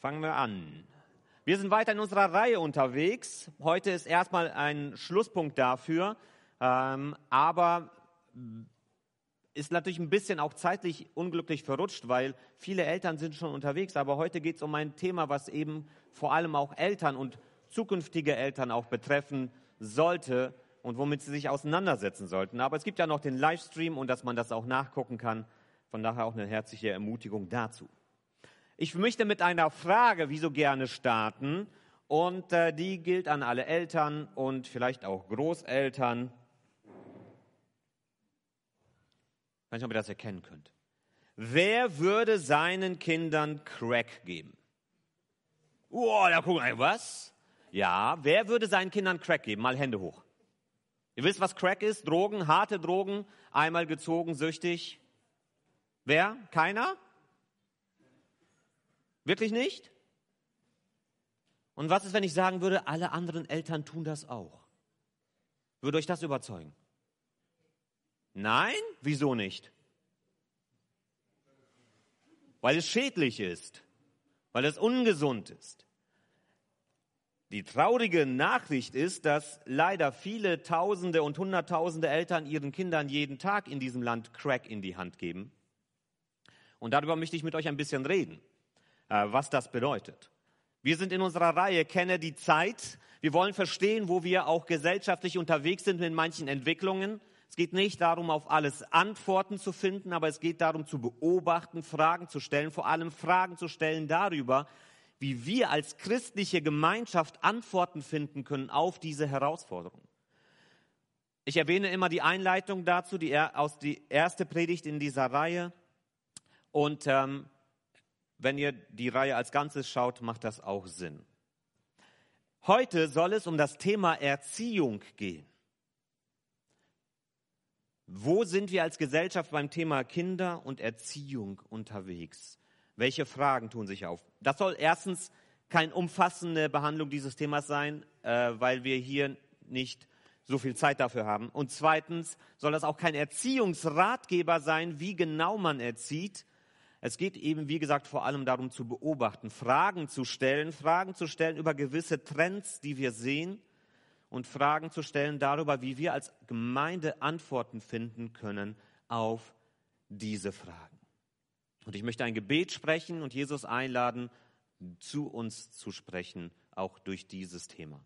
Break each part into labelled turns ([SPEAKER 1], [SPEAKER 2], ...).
[SPEAKER 1] Fangen wir an. Wir sind weiter in unserer Reihe unterwegs. Heute ist erstmal ein Schlusspunkt dafür, ähm, aber ist natürlich ein bisschen auch zeitlich unglücklich verrutscht, weil viele Eltern sind schon unterwegs. Aber heute geht es um ein Thema, was eben vor allem auch Eltern und zukünftige Eltern auch betreffen sollte und womit sie sich auseinandersetzen sollten. Aber es gibt ja noch den Livestream und dass man das auch nachgucken kann. Von daher auch eine herzliche Ermutigung dazu. Ich möchte mit einer Frage, wie so gerne, starten. Und äh, die gilt an alle Eltern und vielleicht auch Großeltern. Ich weiß nicht, ob ihr das erkennen könnt. Wer würde seinen Kindern Crack geben? Oh, da gucken wir, was? Ja, wer würde seinen Kindern Crack geben? Mal Hände hoch. Ihr wisst, was Crack ist? Drogen, harte Drogen, einmal gezogen, süchtig. Wer? Keiner? Wirklich nicht? Und was ist, wenn ich sagen würde, alle anderen Eltern tun das auch? Würde euch das überzeugen? Nein? Wieso nicht? Weil es schädlich ist, weil es ungesund ist. Die traurige Nachricht ist, dass leider viele Tausende und Hunderttausende Eltern ihren Kindern jeden Tag in diesem Land Crack in die Hand geben. Und darüber möchte ich mit euch ein bisschen reden, was das bedeutet. Wir sind in unserer Reihe Kenne die Zeit. Wir wollen verstehen, wo wir auch gesellschaftlich unterwegs sind mit manchen Entwicklungen. Es geht nicht darum, auf alles Antworten zu finden, aber es geht darum, zu beobachten, Fragen zu stellen, vor allem Fragen zu stellen darüber, wie wir als christliche Gemeinschaft Antworten finden können auf diese Herausforderung. Ich erwähne immer die Einleitung dazu, die aus die erste Predigt in dieser Reihe. Und ähm, wenn ihr die Reihe als Ganzes schaut, macht das auch Sinn. Heute soll es um das Thema Erziehung gehen. Wo sind wir als Gesellschaft beim Thema Kinder und Erziehung unterwegs? Welche Fragen tun sich auf? Das soll erstens keine umfassende Behandlung dieses Themas sein, äh, weil wir hier nicht so viel Zeit dafür haben. Und zweitens soll das auch kein Erziehungsratgeber sein, wie genau man erzieht. Es geht eben, wie gesagt, vor allem darum zu beobachten, Fragen zu stellen, Fragen zu stellen über gewisse Trends, die wir sehen und Fragen zu stellen darüber, wie wir als Gemeinde Antworten finden können auf diese Fragen. Und ich möchte ein Gebet sprechen und Jesus einladen, zu uns zu sprechen, auch durch dieses Thema.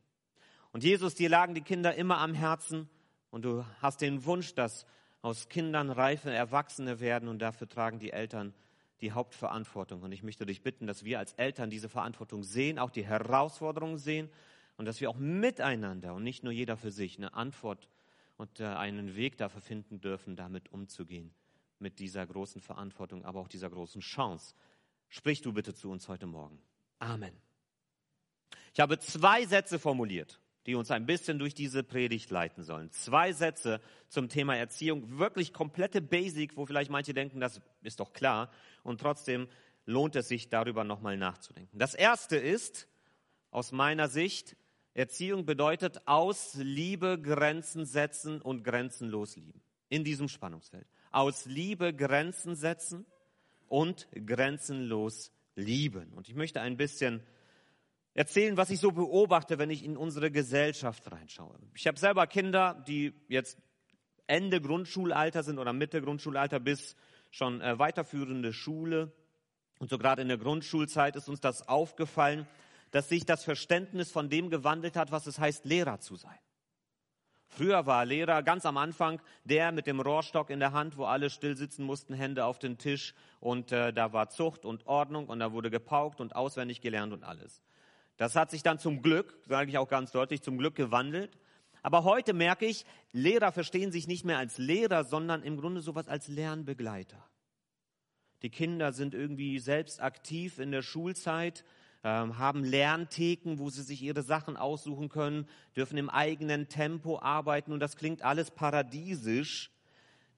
[SPEAKER 1] Und Jesus, dir lagen die Kinder immer am Herzen und du hast den Wunsch, dass aus Kindern reife Erwachsene werden und dafür tragen die Eltern die Hauptverantwortung. Und ich möchte dich bitten, dass wir als Eltern diese Verantwortung sehen, auch die Herausforderungen sehen und dass wir auch miteinander und nicht nur jeder für sich eine Antwort und äh, einen Weg dafür finden dürfen, damit umzugehen mit dieser großen Verantwortung, aber auch dieser großen Chance. Sprich du bitte zu uns heute Morgen. Amen. Ich habe zwei Sätze formuliert, die uns ein bisschen durch diese Predigt leiten sollen. Zwei Sätze zum Thema Erziehung, wirklich komplette Basic, wo vielleicht manche denken, das ist doch klar. Und trotzdem lohnt es sich, darüber nochmal nachzudenken. Das erste ist, aus meiner Sicht, Erziehung bedeutet aus Liebe Grenzen setzen und grenzenlos lieben. In diesem Spannungsfeld aus Liebe Grenzen setzen und grenzenlos lieben. Und ich möchte ein bisschen erzählen, was ich so beobachte, wenn ich in unsere Gesellschaft reinschaue. Ich habe selber Kinder, die jetzt Ende Grundschulalter sind oder Mitte Grundschulalter bis schon äh, weiterführende Schule. Und so gerade in der Grundschulzeit ist uns das aufgefallen, dass sich das Verständnis von dem gewandelt hat, was es heißt, Lehrer zu sein. Früher war Lehrer ganz am Anfang der mit dem Rohrstock in der Hand, wo alle still sitzen mussten, Hände auf den Tisch und äh, da war Zucht und Ordnung und da wurde gepaukt und auswendig gelernt und alles. Das hat sich dann zum Glück, sage ich auch ganz deutlich, zum Glück gewandelt. Aber heute merke ich, Lehrer verstehen sich nicht mehr als Lehrer, sondern im Grunde sowas als Lernbegleiter. Die Kinder sind irgendwie selbst aktiv in der Schulzeit, ähm, haben Lerntheken, wo sie sich ihre Sachen aussuchen können, dürfen im eigenen Tempo arbeiten und das klingt alles paradiesisch.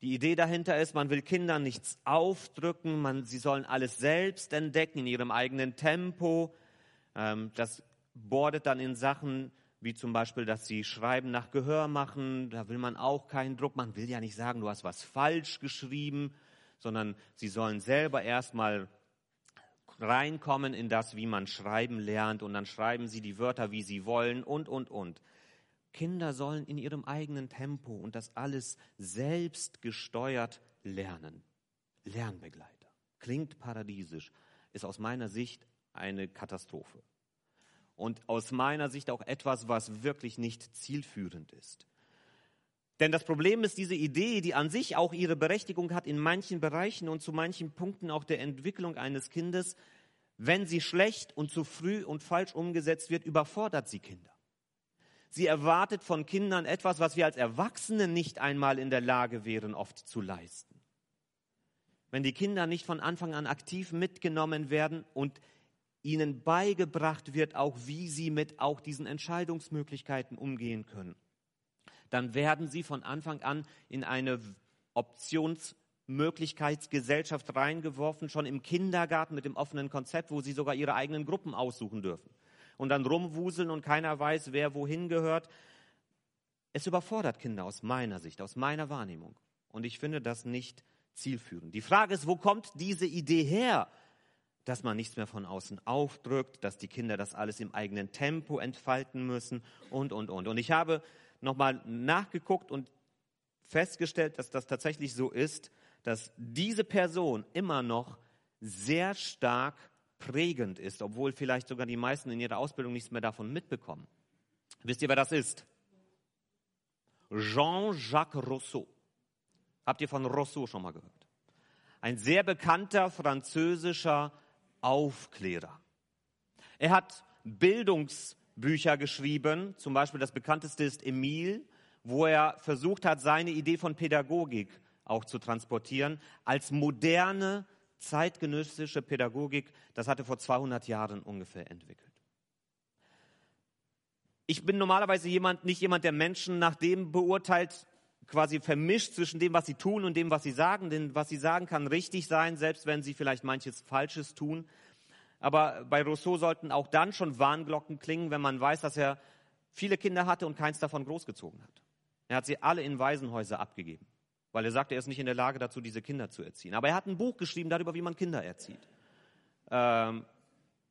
[SPEAKER 1] Die Idee dahinter ist, man will Kindern nichts aufdrücken, man, sie sollen alles selbst entdecken in ihrem eigenen Tempo. Ähm, das bordet dann in Sachen wie zum Beispiel, dass sie Schreiben nach Gehör machen. Da will man auch keinen Druck. Man will ja nicht sagen, du hast was falsch geschrieben, sondern sie sollen selber erstmal reinkommen in das, wie man schreiben lernt und dann schreiben sie die Wörter, wie sie wollen und, und, und. Kinder sollen in ihrem eigenen Tempo und das alles selbst gesteuert lernen. Lernbegleiter. Klingt paradiesisch, ist aus meiner Sicht eine Katastrophe. Und aus meiner Sicht auch etwas, was wirklich nicht zielführend ist. Denn das Problem ist diese Idee, die an sich auch ihre Berechtigung hat in manchen Bereichen und zu manchen Punkten auch der Entwicklung eines Kindes, wenn sie schlecht und zu früh und falsch umgesetzt wird, überfordert sie Kinder. Sie erwartet von Kindern etwas, was wir als Erwachsene nicht einmal in der Lage wären, oft zu leisten. Wenn die Kinder nicht von Anfang an aktiv mitgenommen werden und ihnen beigebracht wird, auch wie sie mit auch diesen Entscheidungsmöglichkeiten umgehen können dann werden sie von Anfang an in eine Optionsmöglichkeitsgesellschaft reingeworfen, schon im Kindergarten mit dem offenen Konzept, wo sie sogar ihre eigenen Gruppen aussuchen dürfen. Und dann rumwuseln und keiner weiß, wer wohin gehört. Es überfordert Kinder aus meiner Sicht, aus meiner Wahrnehmung. Und ich finde das nicht zielführend. Die Frage ist, wo kommt diese Idee her, dass man nichts mehr von außen aufdrückt, dass die Kinder das alles im eigenen Tempo entfalten müssen und, und, und. Und ich habe nochmal nachgeguckt und festgestellt, dass das tatsächlich so ist, dass diese Person immer noch sehr stark prägend ist, obwohl vielleicht sogar die meisten in ihrer Ausbildung nichts mehr davon mitbekommen. Wisst ihr, wer das ist? Jean-Jacques Rousseau. Habt ihr von Rousseau schon mal gehört? Ein sehr bekannter französischer Aufklärer. Er hat Bildungs Bücher geschrieben. Zum Beispiel das bekannteste ist Emil, wo er versucht hat, seine Idee von Pädagogik auch zu transportieren als moderne zeitgenössische Pädagogik. Das hatte vor 200 Jahren ungefähr entwickelt. Ich bin normalerweise jemand, nicht jemand, der Menschen nach dem beurteilt, quasi vermischt zwischen dem, was sie tun und dem, was sie sagen. Denn was sie sagen, kann richtig sein, selbst wenn sie vielleicht manches Falsches tun. Aber bei Rousseau sollten auch dann schon Warnglocken klingen, wenn man weiß, dass er viele Kinder hatte und keins davon großgezogen hat. Er hat sie alle in Waisenhäuser abgegeben, weil er sagte, er ist nicht in der Lage dazu, diese Kinder zu erziehen. Aber er hat ein Buch geschrieben darüber, wie man Kinder erzieht. Ähm,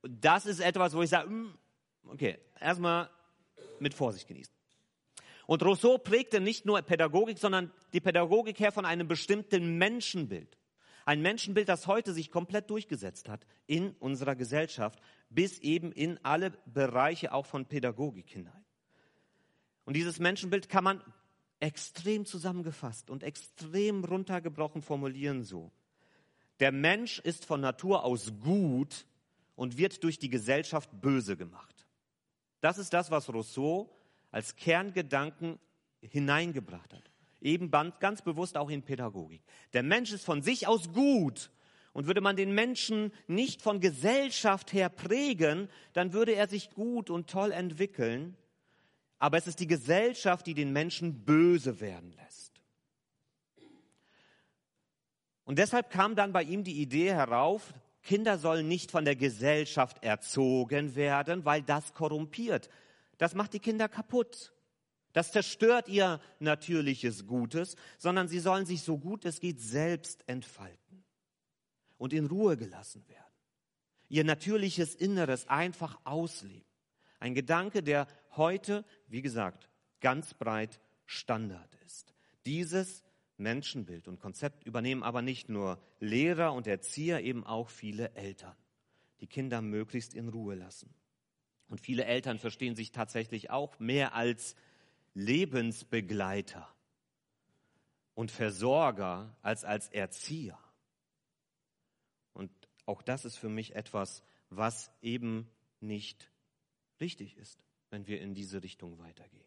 [SPEAKER 1] das ist etwas, wo ich sage, mm, okay, erstmal mit Vorsicht genießen. Und Rousseau prägte nicht nur Pädagogik, sondern die Pädagogik her von einem bestimmten Menschenbild. Ein Menschenbild, das heute sich komplett durchgesetzt hat in unserer Gesellschaft, bis eben in alle Bereiche auch von Pädagogik hinein. Und dieses Menschenbild kann man extrem zusammengefasst und extrem runtergebrochen formulieren so. Der Mensch ist von Natur aus gut und wird durch die Gesellschaft böse gemacht. Das ist das, was Rousseau als Kerngedanken hineingebracht hat eben ganz bewusst auch in Pädagogik. Der Mensch ist von sich aus gut. Und würde man den Menschen nicht von Gesellschaft her prägen, dann würde er sich gut und toll entwickeln. Aber es ist die Gesellschaft, die den Menschen böse werden lässt. Und deshalb kam dann bei ihm die Idee herauf, Kinder sollen nicht von der Gesellschaft erzogen werden, weil das korrumpiert. Das macht die Kinder kaputt. Das zerstört ihr natürliches Gutes, sondern sie sollen sich so gut es geht selbst entfalten und in Ruhe gelassen werden. Ihr natürliches Inneres einfach ausleben. Ein Gedanke, der heute, wie gesagt, ganz breit Standard ist. Dieses Menschenbild und Konzept übernehmen aber nicht nur Lehrer und Erzieher, eben auch viele Eltern, die Kinder möglichst in Ruhe lassen. Und viele Eltern verstehen sich tatsächlich auch mehr als Lebensbegleiter und Versorger als als Erzieher. Und auch das ist für mich etwas, was eben nicht richtig ist, wenn wir in diese Richtung weitergehen.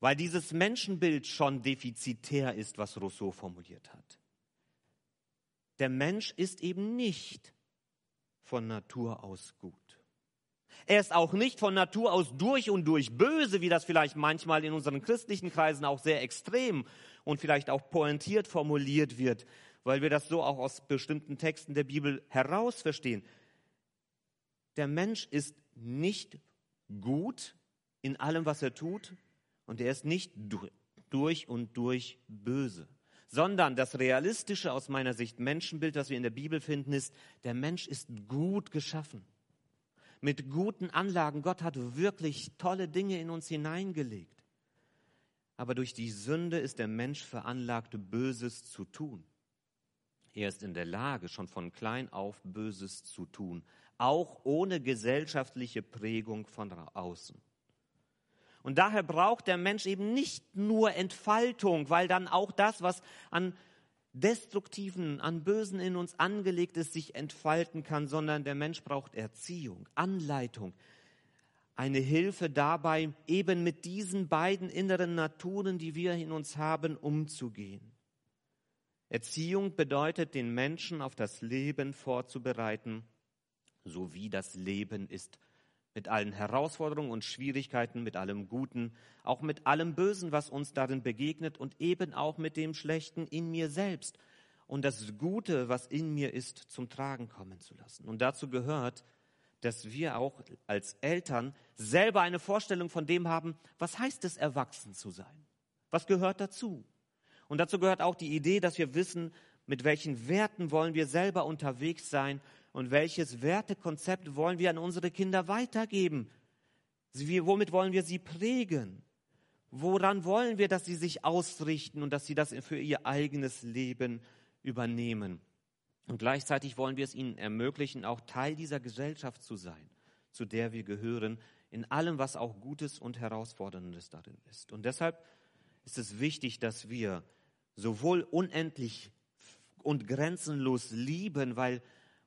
[SPEAKER 1] Weil dieses Menschenbild schon defizitär ist, was Rousseau formuliert hat. Der Mensch ist eben nicht von Natur aus gut. Er ist auch nicht von Natur aus durch und durch böse, wie das vielleicht manchmal in unseren christlichen Kreisen auch sehr extrem und vielleicht auch pointiert formuliert wird, weil wir das so auch aus bestimmten Texten der Bibel heraus verstehen. Der Mensch ist nicht gut in allem, was er tut, und er ist nicht durch und durch böse, sondern das realistische aus meiner Sicht Menschenbild, das wir in der Bibel finden, ist, der Mensch ist gut geschaffen. Mit guten Anlagen. Gott hat wirklich tolle Dinge in uns hineingelegt. Aber durch die Sünde ist der Mensch veranlagt, Böses zu tun. Er ist in der Lage, schon von klein auf Böses zu tun, auch ohne gesellschaftliche Prägung von außen. Und daher braucht der Mensch eben nicht nur Entfaltung, weil dann auch das, was an Destruktiven, an Bösen in uns angelegt ist, sich entfalten kann, sondern der Mensch braucht Erziehung, Anleitung, eine Hilfe dabei, eben mit diesen beiden inneren Naturen, die wir in uns haben, umzugehen. Erziehung bedeutet, den Menschen auf das Leben vorzubereiten, so wie das Leben ist, mit allen Herausforderungen und Schwierigkeiten, mit allem Guten, auch mit allem Bösen, was uns darin begegnet und eben auch mit dem Schlechten in mir selbst und das Gute, was in mir ist, zum Tragen kommen zu lassen. Und dazu gehört, dass wir auch als Eltern selber eine Vorstellung von dem haben, was heißt es, erwachsen zu sein? Was gehört dazu? Und dazu gehört auch die Idee, dass wir wissen, mit welchen Werten wollen wir selber unterwegs sein und welches Wertekonzept wollen wir an unsere Kinder weitergeben. womit wollen wir sie prägen? Woran wollen wir, dass sie sich ausrichten und dass sie das für ihr eigenes Leben übernehmen? Und gleichzeitig wollen wir es ihnen ermöglichen, auch Teil dieser Gesellschaft zu sein, zu der wir gehören, in allem, was auch Gutes und Herausforderndes darin ist. Und deshalb ist es wichtig, dass wir sowohl unendlich und grenzenlos lieben, weil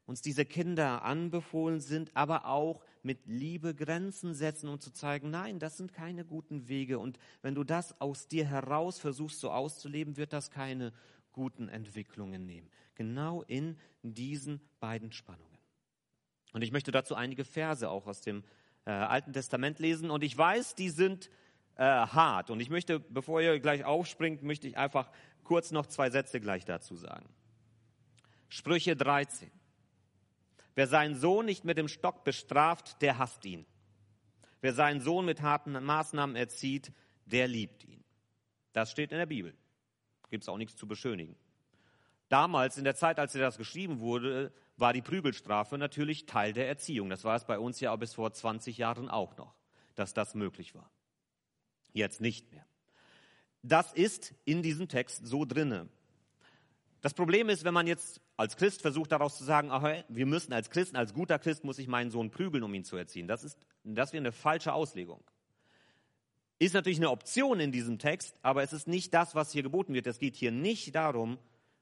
[SPEAKER 1] uns diese Kinder anbefohlen sind, aber auch mit Liebe Grenzen setzen und zu zeigen, nein, das sind keine guten Wege. Und wenn du das aus dir heraus versuchst so auszuleben, wird das keine guten Entwicklungen nehmen. Genau in diesen beiden Spannungen. Und ich möchte dazu einige Verse auch aus dem äh, Alten Testament lesen. Und ich weiß, die sind äh, hart. Und ich möchte, bevor ihr gleich aufspringt, möchte ich einfach kurz noch zwei Sätze gleich dazu sagen. Sprüche 13. Wer seinen Sohn nicht mit dem Stock bestraft, der hasst ihn. Wer seinen Sohn mit harten Maßnahmen erzieht, der liebt ihn. Das steht in der Bibel. Gibt es auch nichts zu beschönigen. Damals, in der Zeit, als das geschrieben wurde, war die Prügelstrafe natürlich Teil der Erziehung. Das war es bei uns ja bis vor 20 Jahren auch noch, dass das möglich war. Jetzt nicht mehr. Das ist in diesem Text so drinne. Das Problem ist, wenn man jetzt als Christ versucht daraus zu sagen, ach, wir müssen als Christen, als guter Christ muss ich meinen Sohn prügeln, um ihn zu erziehen. Das ist, das wäre eine falsche Auslegung. Ist natürlich eine Option in diesem Text, aber es ist nicht das, was hier geboten wird. Es geht hier nicht darum,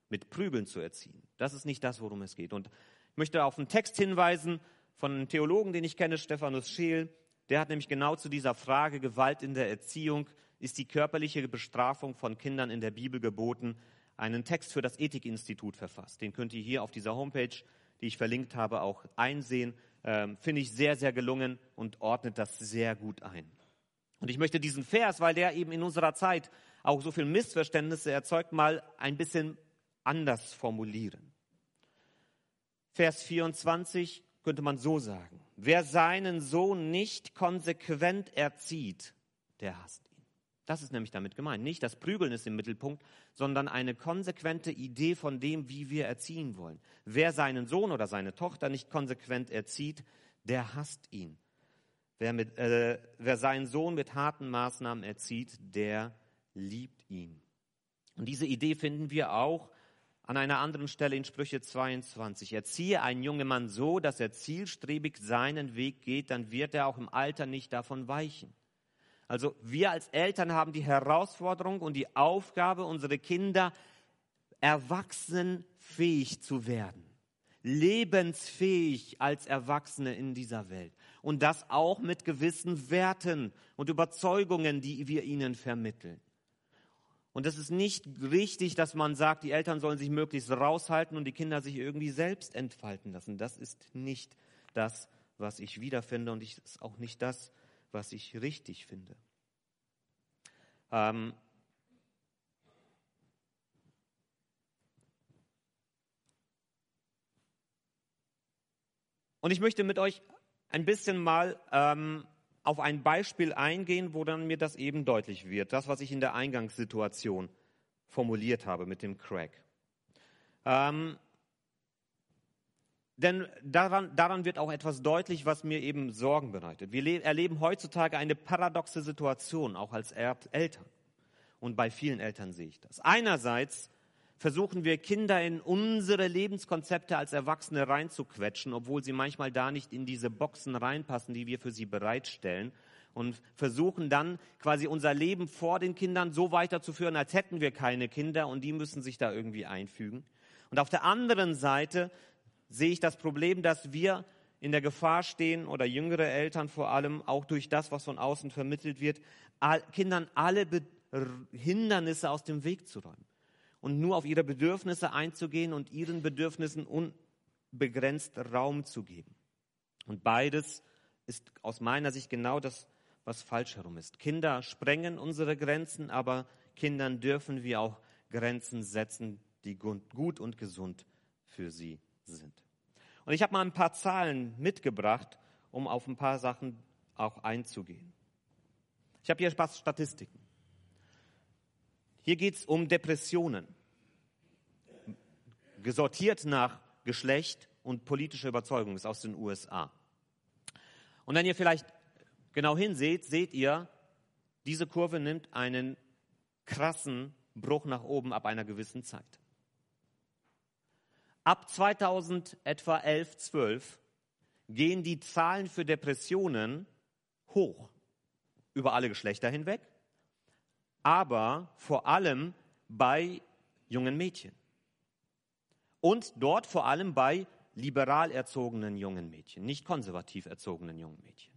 [SPEAKER 1] mit Prügeln zu erziehen. Das ist nicht das, worum es geht. Und ich möchte auf einen Text hinweisen von einem Theologen, den ich kenne, Stephanus Scheel. Der hat nämlich genau zu dieser Frage Gewalt in der Erziehung ist die körperliche Bestrafung von Kindern in der Bibel geboten, einen Text für das Ethikinstitut verfasst. Den könnt ihr hier auf dieser Homepage, die ich verlinkt habe, auch einsehen. Ähm, Finde ich sehr, sehr gelungen und ordnet das sehr gut ein. Und ich möchte diesen Vers, weil der eben in unserer Zeit auch so viel Missverständnisse erzeugt, mal ein bisschen anders formulieren. Vers 24 könnte man so sagen. Wer seinen Sohn nicht konsequent erzieht, der hasst das ist nämlich damit gemeint. Nicht das Prügeln ist im Mittelpunkt, sondern eine konsequente Idee von dem, wie wir erziehen wollen. Wer seinen Sohn oder seine Tochter nicht konsequent erzieht, der hasst ihn. Wer, mit, äh, wer seinen Sohn mit harten Maßnahmen erzieht, der liebt ihn. Und diese Idee finden wir auch an einer anderen Stelle in Sprüche 22. Erziehe einen jungen Mann so, dass er zielstrebig seinen Weg geht, dann wird er auch im Alter nicht davon weichen. Also wir als Eltern haben die Herausforderung und die Aufgabe, unsere Kinder erwachsenfähig zu werden, lebensfähig als Erwachsene in dieser Welt. Und das auch mit gewissen Werten und Überzeugungen, die wir ihnen vermitteln. Und es ist nicht richtig, dass man sagt, die Eltern sollen sich möglichst raushalten und die Kinder sich irgendwie selbst entfalten lassen. Das ist nicht das, was ich wiederfinde und es ist auch nicht das, was ich richtig finde. Ähm Und ich möchte mit euch ein bisschen mal ähm, auf ein Beispiel eingehen, wo dann mir das eben deutlich wird, das, was ich in der Eingangssituation formuliert habe mit dem Crack. Ähm, denn daran, daran wird auch etwas deutlich, was mir eben Sorgen bereitet. Wir erleben heutzutage eine paradoxe Situation, auch als Eltern. Und bei vielen Eltern sehe ich das. Einerseits versuchen wir Kinder in unsere Lebenskonzepte als Erwachsene reinzuquetschen, obwohl sie manchmal da nicht in diese Boxen reinpassen, die wir für sie bereitstellen. Und versuchen dann quasi unser Leben vor den Kindern so weiterzuführen, als hätten wir keine Kinder und die müssen sich da irgendwie einfügen. Und auf der anderen Seite sehe ich das Problem, dass wir in der Gefahr stehen oder jüngere Eltern vor allem, auch durch das, was von außen vermittelt wird, Kindern alle Be Hindernisse aus dem Weg zu räumen und nur auf ihre Bedürfnisse einzugehen und ihren Bedürfnissen unbegrenzt Raum zu geben. Und beides ist aus meiner Sicht genau das, was falsch herum ist. Kinder sprengen unsere Grenzen, aber Kindern dürfen wir auch Grenzen setzen, die gut und gesund für sie sind. Und ich habe mal ein paar Zahlen mitgebracht, um auf ein paar Sachen auch einzugehen. Ich habe hier Spaß Statistiken. Hier geht es um Depressionen, gesortiert nach Geschlecht und politischer Überzeugung, ist aus den USA. Und wenn ihr vielleicht genau hinseht, seht ihr, diese Kurve nimmt einen krassen Bruch nach oben ab einer gewissen Zeit. Ab 2000 etwa 11, 12 gehen die Zahlen für Depressionen hoch über alle Geschlechter hinweg aber vor allem bei jungen Mädchen. Und dort vor allem bei liberal erzogenen jungen Mädchen, nicht konservativ erzogenen jungen Mädchen.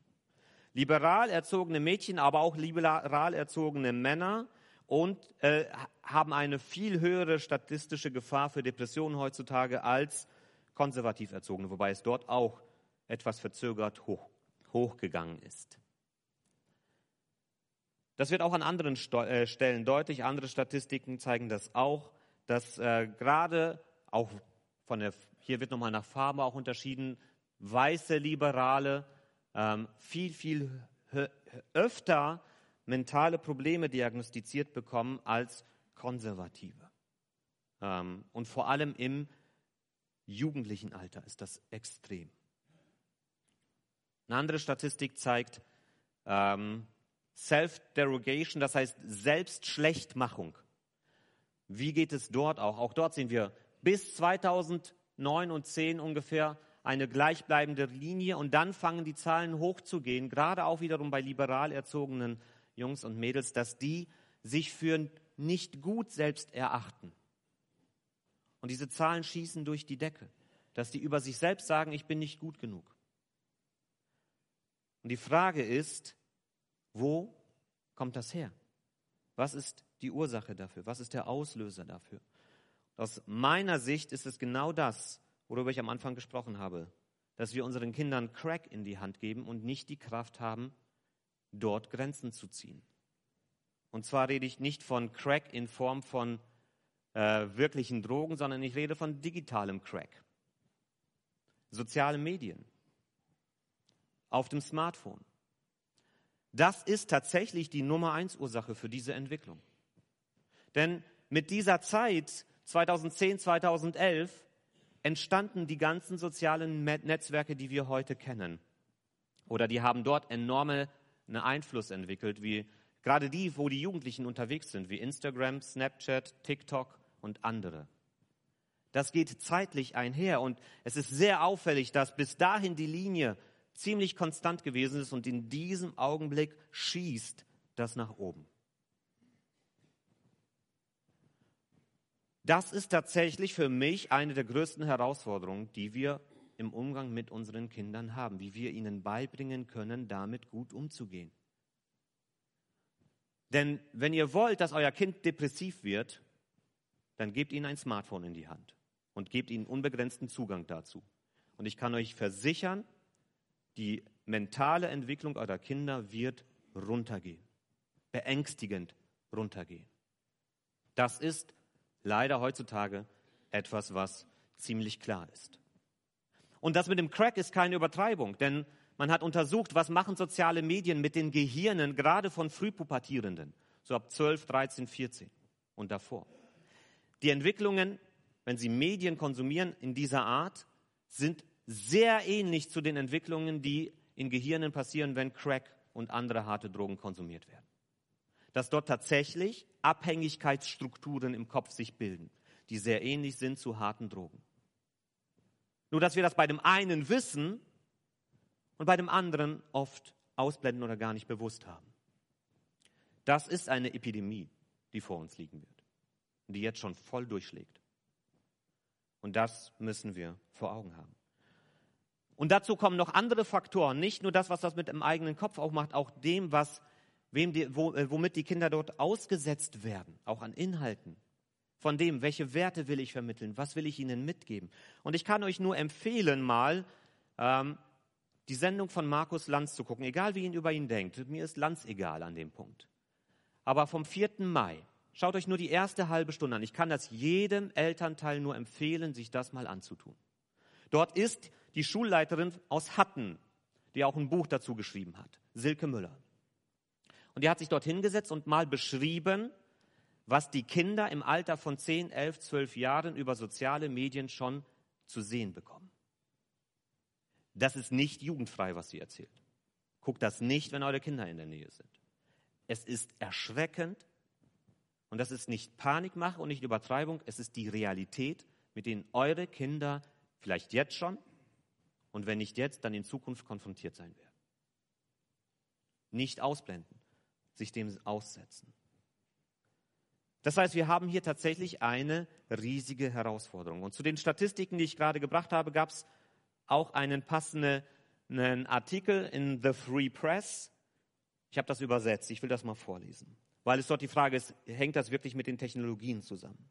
[SPEAKER 1] Liberal erzogene Mädchen, aber auch liberal erzogene Männer und äh, haben eine viel höhere statistische Gefahr für Depressionen heutzutage als konservativ erzogene, wobei es dort auch etwas verzögert hoch, hochgegangen ist. Das wird auch an anderen äh, Stellen deutlich. Andere Statistiken zeigen das auch, dass äh, gerade auch von der, hier wird nochmal nach Farbe auch unterschieden, weiße Liberale ähm, viel, viel öfter mentale Probleme diagnostiziert bekommen als Konservative. Ähm, und vor allem im jugendlichen Alter ist das extrem. Eine andere Statistik zeigt, ähm, Self-Derogation, das heißt Selbstschlechtmachung. Wie geht es dort auch? Auch dort sehen wir bis 2009 und 10 ungefähr eine gleichbleibende Linie und dann fangen die Zahlen hochzugehen, gerade auch wiederum bei liberal erzogenen Jungs und Mädels, dass die sich für nicht gut selbst erachten. Und diese Zahlen schießen durch die Decke, dass die über sich selbst sagen, ich bin nicht gut genug. Und die Frage ist, wo kommt das her? Was ist die Ursache dafür? Was ist der Auslöser dafür? Aus meiner Sicht ist es genau das, worüber ich am Anfang gesprochen habe, dass wir unseren Kindern Crack in die Hand geben und nicht die Kraft haben, dort Grenzen zu ziehen. Und zwar rede ich nicht von Crack in Form von äh, wirklichen Drogen, sondern ich rede von digitalem Crack. Soziale Medien. Auf dem Smartphone. Das ist tatsächlich die Nummer eins Ursache für diese Entwicklung. Denn mit dieser Zeit, 2010, 2011, entstanden die ganzen sozialen Netzwerke, die wir heute kennen. Oder die haben dort enorme Einfluss entwickelt, wie gerade die, wo die Jugendlichen unterwegs sind, wie Instagram, Snapchat, TikTok und andere. Das geht zeitlich einher und es ist sehr auffällig, dass bis dahin die Linie ziemlich konstant gewesen ist und in diesem Augenblick schießt das nach oben. Das ist tatsächlich für mich eine der größten Herausforderungen, die wir im Umgang mit unseren Kindern haben, wie wir ihnen beibringen können, damit gut umzugehen. Denn wenn ihr wollt, dass euer Kind depressiv wird, dann gebt ihnen ein Smartphone in die Hand und gebt ihnen unbegrenzten Zugang dazu. Und ich kann euch versichern, die mentale Entwicklung eurer Kinder wird runtergehen, beängstigend runtergehen. Das ist leider heutzutage etwas, was ziemlich klar ist. Und das mit dem Crack ist keine Übertreibung, denn man hat untersucht, was machen soziale Medien mit den Gehirnen, gerade von Frühpubertierenden, so ab 12, 13, 14 und davor. Die Entwicklungen, wenn Sie Medien konsumieren in dieser Art, sind sehr ähnlich zu den Entwicklungen, die in Gehirnen passieren, wenn Crack und andere harte Drogen konsumiert werden. Dass dort tatsächlich Abhängigkeitsstrukturen im Kopf sich bilden, die sehr ähnlich sind zu harten Drogen. Nur dass wir das bei dem einen wissen und bei dem anderen oft ausblenden oder gar nicht bewusst haben. Das ist eine Epidemie, die vor uns liegen wird und die jetzt schon voll durchschlägt. Und das müssen wir vor Augen haben. Und dazu kommen noch andere Faktoren, nicht nur das, was das mit dem eigenen Kopf auch macht, auch dem, was, wem die, wo, äh, womit die Kinder dort ausgesetzt werden, auch an Inhalten. Von dem, welche Werte will ich vermitteln, was will ich ihnen mitgeben. Und ich kann euch nur empfehlen, mal ähm, die Sendung von Markus Lanz zu gucken, egal wie ihn über ihn denkt. Mir ist Lanz egal an dem Punkt. Aber vom 4. Mai, schaut euch nur die erste halbe Stunde an. Ich kann das jedem Elternteil nur empfehlen, sich das mal anzutun. Dort ist die Schulleiterin aus Hatten, die auch ein Buch dazu geschrieben hat, Silke Müller. Und die hat sich dort hingesetzt und mal beschrieben, was die Kinder im Alter von 10, 11, 12 Jahren über soziale Medien schon zu sehen bekommen. Das ist nicht jugendfrei, was sie erzählt. Guckt das nicht, wenn eure Kinder in der Nähe sind. Es ist erschreckend und das ist nicht Panikmache und nicht Übertreibung, es ist die Realität, mit denen eure Kinder vielleicht jetzt schon und wenn nicht jetzt, dann in Zukunft konfrontiert sein werden. Nicht ausblenden, sich dem aussetzen. Das heißt, wir haben hier tatsächlich eine riesige Herausforderung. Und zu den Statistiken, die ich gerade gebracht habe, gab es auch einen passenden Artikel in The Free Press. Ich habe das übersetzt, ich will das mal vorlesen, weil es dort die Frage ist, hängt das wirklich mit den Technologien zusammen?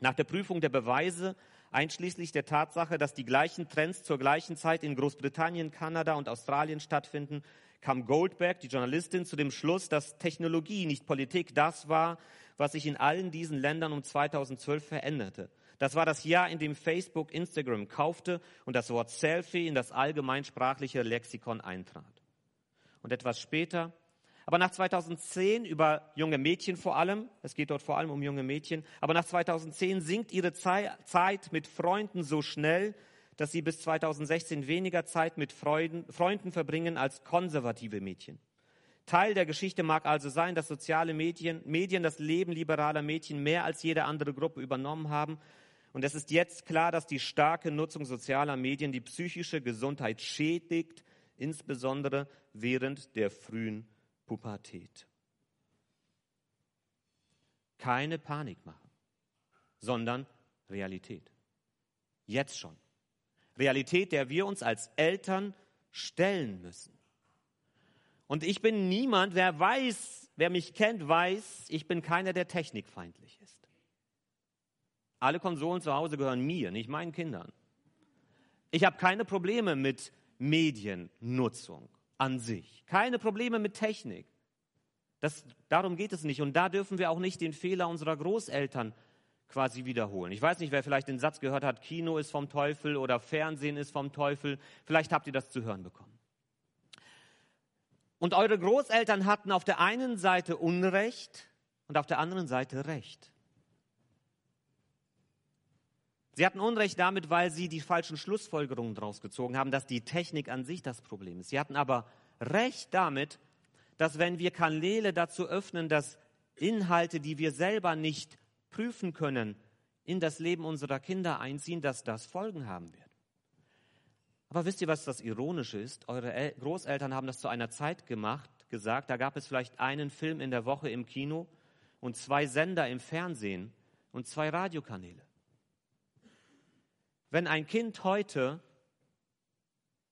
[SPEAKER 1] Nach der Prüfung der Beweise einschließlich der Tatsache, dass die gleichen Trends zur gleichen Zeit in Großbritannien, Kanada und Australien stattfinden, kam Goldberg, die Journalistin, zu dem Schluss, dass Technologie, nicht Politik, das war, was sich in allen diesen Ländern um 2012 veränderte. Das war das Jahr, in dem Facebook Instagram kaufte und das Wort Selfie in das allgemeinsprachliche Lexikon eintrat. Und etwas später aber nach 2010 über junge Mädchen vor allem, es geht dort vor allem um junge Mädchen, aber nach 2010 sinkt ihre Zeit mit Freunden so schnell, dass sie bis 2016 weniger Zeit mit Freunden, Freunden verbringen als konservative Mädchen. Teil der Geschichte mag also sein, dass soziale Medien, Medien das Leben liberaler Mädchen mehr als jede andere Gruppe übernommen haben. Und es ist jetzt klar, dass die starke Nutzung sozialer Medien die psychische Gesundheit schädigt, insbesondere während der frühen Pubertät. Keine Panik machen, sondern Realität. Jetzt schon. Realität, der wir uns als Eltern stellen müssen. Und ich bin niemand, wer weiß, wer mich kennt, weiß, ich bin keiner, der technikfeindlich ist. Alle Konsolen zu Hause gehören mir, nicht meinen Kindern. Ich habe keine Probleme mit Mediennutzung an sich. Keine Probleme mit Technik. Das, darum geht es nicht. Und da dürfen wir auch nicht den Fehler unserer Großeltern quasi wiederholen. Ich weiß nicht, wer vielleicht den Satz gehört hat, Kino ist vom Teufel oder Fernsehen ist vom Teufel. Vielleicht habt ihr das zu hören bekommen. Und eure Großeltern hatten auf der einen Seite Unrecht und auf der anderen Seite Recht. Sie hatten Unrecht damit, weil sie die falschen Schlussfolgerungen daraus gezogen haben, dass die Technik an sich das Problem ist. Sie hatten aber Recht damit, dass wenn wir Kanäle dazu öffnen, dass Inhalte, die wir selber nicht prüfen können, in das Leben unserer Kinder einziehen, dass das Folgen haben wird. Aber wisst ihr, was das Ironische ist? Eure Großeltern haben das zu einer Zeit gemacht, gesagt, da gab es vielleicht einen Film in der Woche im Kino und zwei Sender im Fernsehen und zwei Radiokanäle. Wenn ein Kind heute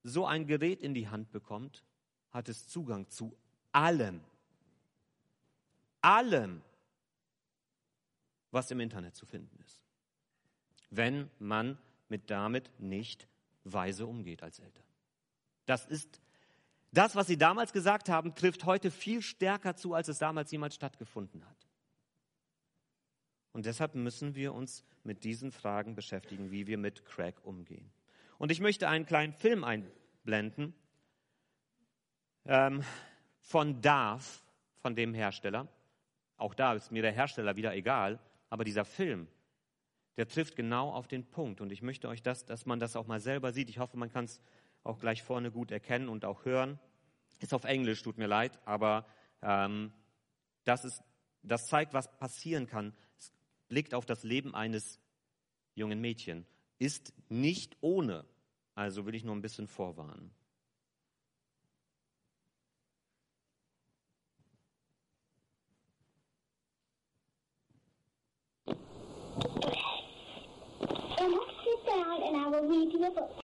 [SPEAKER 1] so ein Gerät in die Hand bekommt, hat es Zugang zu allem. Allem, was im Internet zu finden ist. Wenn man mit damit nicht weise umgeht als Eltern. Das ist das, was Sie damals gesagt haben, trifft heute viel stärker zu, als es damals jemals stattgefunden hat. Und deshalb müssen wir uns mit diesen Fragen beschäftigen, wie wir mit Crack umgehen. Und ich möchte einen kleinen Film einblenden ähm, von DARF, von dem Hersteller. Auch da ist mir der Hersteller wieder egal, aber dieser Film, der trifft genau auf den Punkt. Und ich möchte euch das, dass man das auch mal selber sieht. Ich hoffe, man kann es auch gleich vorne gut erkennen und auch hören. Ist auf Englisch, tut mir leid, aber ähm, das, ist, das zeigt, was passieren kann, blickt auf das Leben eines jungen Mädchen, ist nicht ohne. Also will ich nur ein bisschen vorwarnen.
[SPEAKER 2] And I will read you a book.